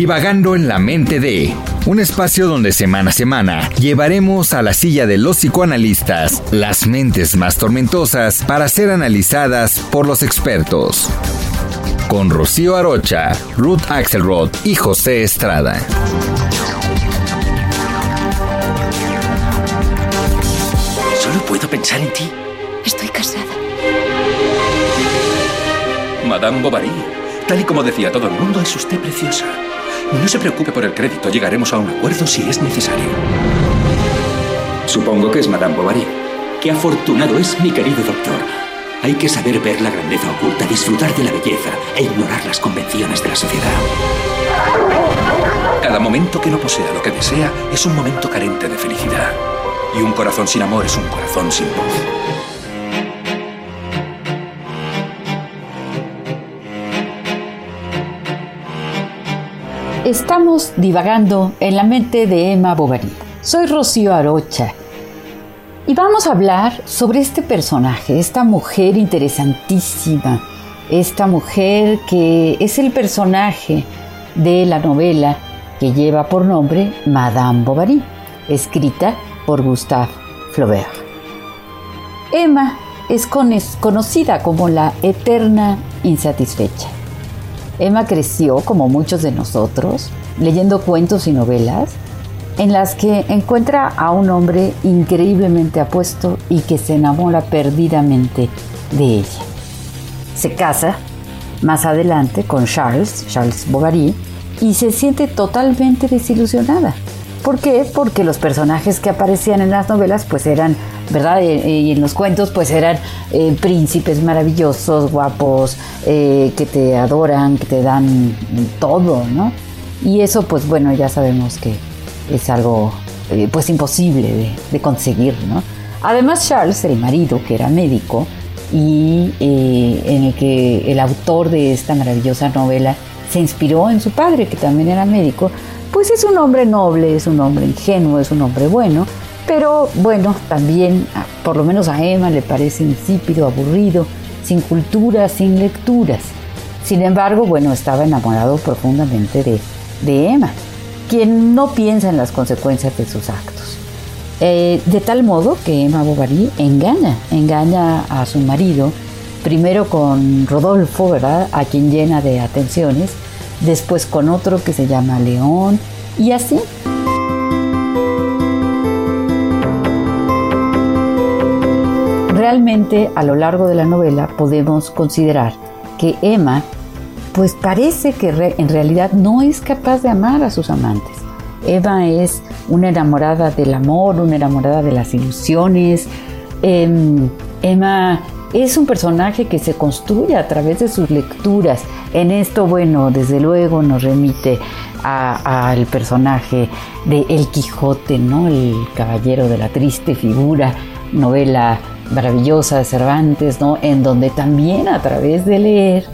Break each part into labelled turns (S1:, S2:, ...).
S1: Divagando en la mente de un espacio donde semana a semana llevaremos a la silla de los psicoanalistas las mentes más tormentosas para ser analizadas por los expertos. Con Rocío Arocha, Ruth Axelrod y José Estrada.
S2: Solo puedo pensar en ti.
S3: Estoy casada.
S2: Madame Bovary, tal y como decía todo el mundo, es usted preciosa. No se preocupe por el crédito, llegaremos a un acuerdo si es necesario. Supongo que es Madame Bovary. Qué afortunado es mi querido doctor. Hay que saber ver la grandeza oculta, disfrutar de la belleza e ignorar las convenciones de la sociedad. Cada momento que no posea lo que desea es un momento carente de felicidad. Y un corazón sin amor es un corazón sin voz.
S4: Estamos divagando en la mente de Emma Bovary. Soy Rocío Arocha y vamos a hablar sobre este personaje, esta mujer interesantísima, esta mujer que es el personaje de la novela que lleva por nombre Madame Bovary, escrita por Gustave Flaubert. Emma es conocida como la eterna insatisfecha. Emma creció, como muchos de nosotros, leyendo cuentos y novelas en las que encuentra a un hombre increíblemente apuesto y que se enamora perdidamente de ella. Se casa más adelante con Charles, Charles Bovary, y se siente totalmente desilusionada. ¿Por qué? Porque los personajes que aparecían en las novelas pues eran, ¿verdad? Y en los cuentos pues eran eh, príncipes maravillosos, guapos, eh, que te adoran, que te dan todo, ¿no? Y eso pues bueno, ya sabemos que es algo eh, pues imposible de, de, conseguir, ¿no? Además Charles, el marido, que era médico, y en el que el autor de esta maravillosa novela se inspiró en su padre, que también era médico, pues es un hombre noble, es un hombre ingenuo, es un hombre bueno, pero bueno, también por lo menos a Emma le parece insípido, aburrido, sin cultura, sin lecturas. Sin embargo, bueno, estaba enamorado profundamente de, de Emma, quien no piensa en las consecuencias de sus actos. Eh, de tal modo que Emma Bovary engaña, engaña a su marido, primero con Rodolfo, ¿verdad? A quien llena de atenciones, después con otro que se llama León, y así. Realmente a lo largo de la novela podemos considerar que Emma pues parece que en realidad no es capaz de amar a sus amantes. Emma es una enamorada del amor, una enamorada de las ilusiones. Eh, Emma es un personaje que se construye a través de sus lecturas. En esto, bueno, desde luego nos remite al personaje de El Quijote, ¿no? El caballero de la triste figura, novela maravillosa de Cervantes, ¿no? En donde también a través de leer,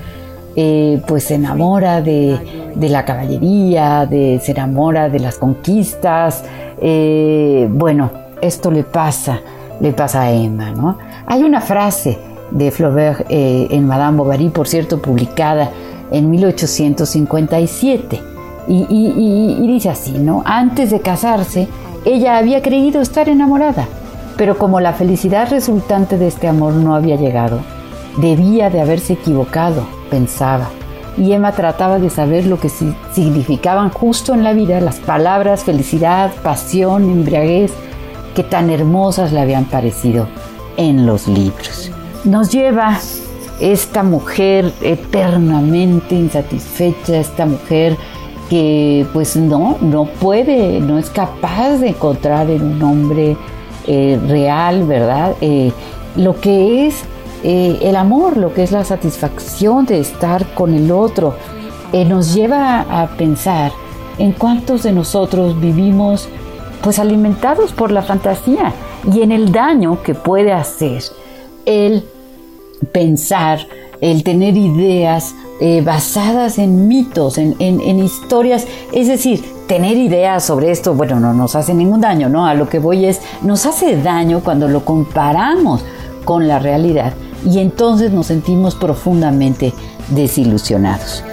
S4: eh, pues se enamora de, de, la caballería, de, se enamora de las conquistas. Eh, bueno, esto le pasa, le pasa a Emma, ¿no? Hay una frase de Flaubert eh, en Madame Bovary, por cierto, publicada en 1857, y, y, dice así, ¿no? Antes de casarse, ella había creído estar enamorada, pero como la felicidad resultante de este amor no había llegado, debía de haberse equivocado, pensaba. Y Emma trataba de saber lo que significaban justo en la vida las palabras felicidad, pasión, embriaguez, que tan hermosas le habían parecido en los libros. Nos lleva esta mujer eternamente insatisfecha, esta mujer que pues no, no puede, no es capaz de encontrar en un hombre eh, real, ¿verdad? Eh, lo que es eh, el amor, lo que es la satisfacción de estar con el otro, nos lleva a pensar en cuántos de nosotros vivimos pues alimentados por la fantasía y en el daño que puede hacer el pensar, el tener ideas eh, basadas en mitos, en, en, historias, es decir, tener ideas sobre esto, bueno, no nos hace ningún daño, ¿no? A lo que voy es, nos hace daño cuando lo comparamos con la realidad y entonces nos sentimos profundamente desilusionados.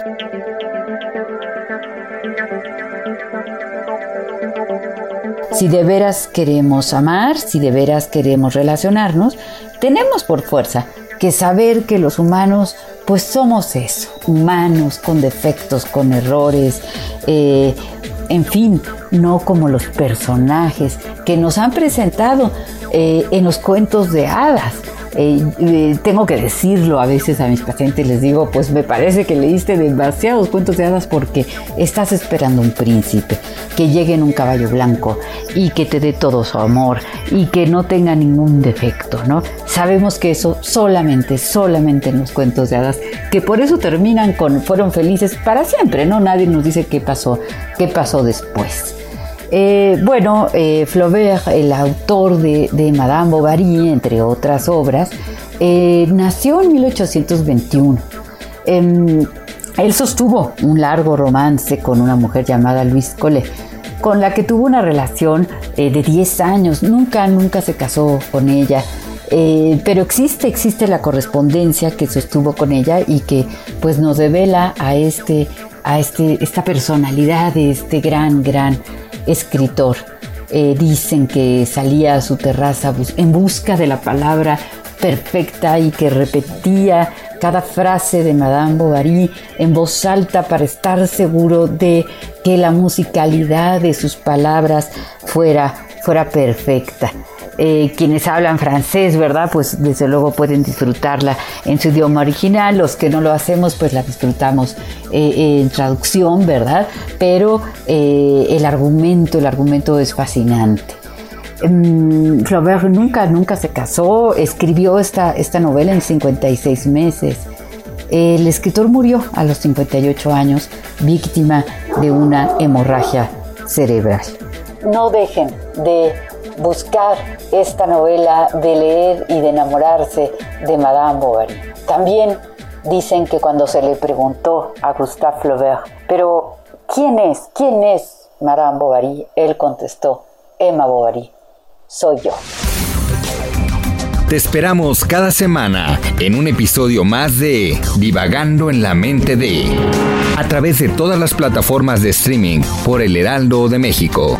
S4: Si de veras queremos amar, si de veras queremos relacionarnos, tenemos por fuerza que saber que los humanos pues somos eso, humanos con defectos, con errores, eh, en fin, no como los personajes que nos han presentado eh, en los cuentos de hadas. Eh, eh, tengo que decirlo a veces a mis pacientes, les digo, pues me parece que leíste demasiados cuentos de hadas porque estás esperando un príncipe, que llegue en un caballo blanco y que te dé todo su amor y que no tenga ningún defecto, ¿no? Sabemos que eso solamente, solamente en los cuentos de hadas, que por eso terminan con, fueron felices para siempre, ¿no? Nadie nos dice qué pasó, qué pasó después. Eh, bueno, eh, Flaubert, el autor de, Madame Bovary, entre otras obras, eh, nació en 1821. Em, él sostuvo un largo romance con una mujer llamada Louise Collet, con la que tuvo una relación de 10 años. Nunca, nunca se casó con ella. pero existe, existe la correspondencia que sostuvo con ella y que pues nos revela a este, a este, esta personalidad de este gran, gran escritor. Eh, dicen que salía a su terraza en busca de la palabra perfecta y que repetía cada frase de Madame Bovary en voz alta para estar seguro de que la musicalidad de sus palabras fuera, fuera perfecta. Eh, quienes hablan francés, ¿verdad? Pues desde luego pueden disfrutarla en su idioma original, los que no lo hacemos, pues la disfrutamos eh, en traducción, ¿verdad? Pero eh, el argumento, el argumento es fascinante. Mm, Flaubert nunca, nunca se casó, escribió esta, esta novela en 56 meses. El escritor murió a los 58 años, víctima de una hemorragia cerebral. No dejen de buscar esta novela, de leer y de enamorarse de Madame Bovary. También dicen que cuando se le preguntó a Gustave Flaubert, pero ¿quién es? ¿Quién es Madame Bovary? Él contestó, Emma Bovary, soy yo.
S1: Te esperamos cada semana en un episodio más de Divagando en la mente de a través de todas las plataformas de streaming por El Heraldo de México.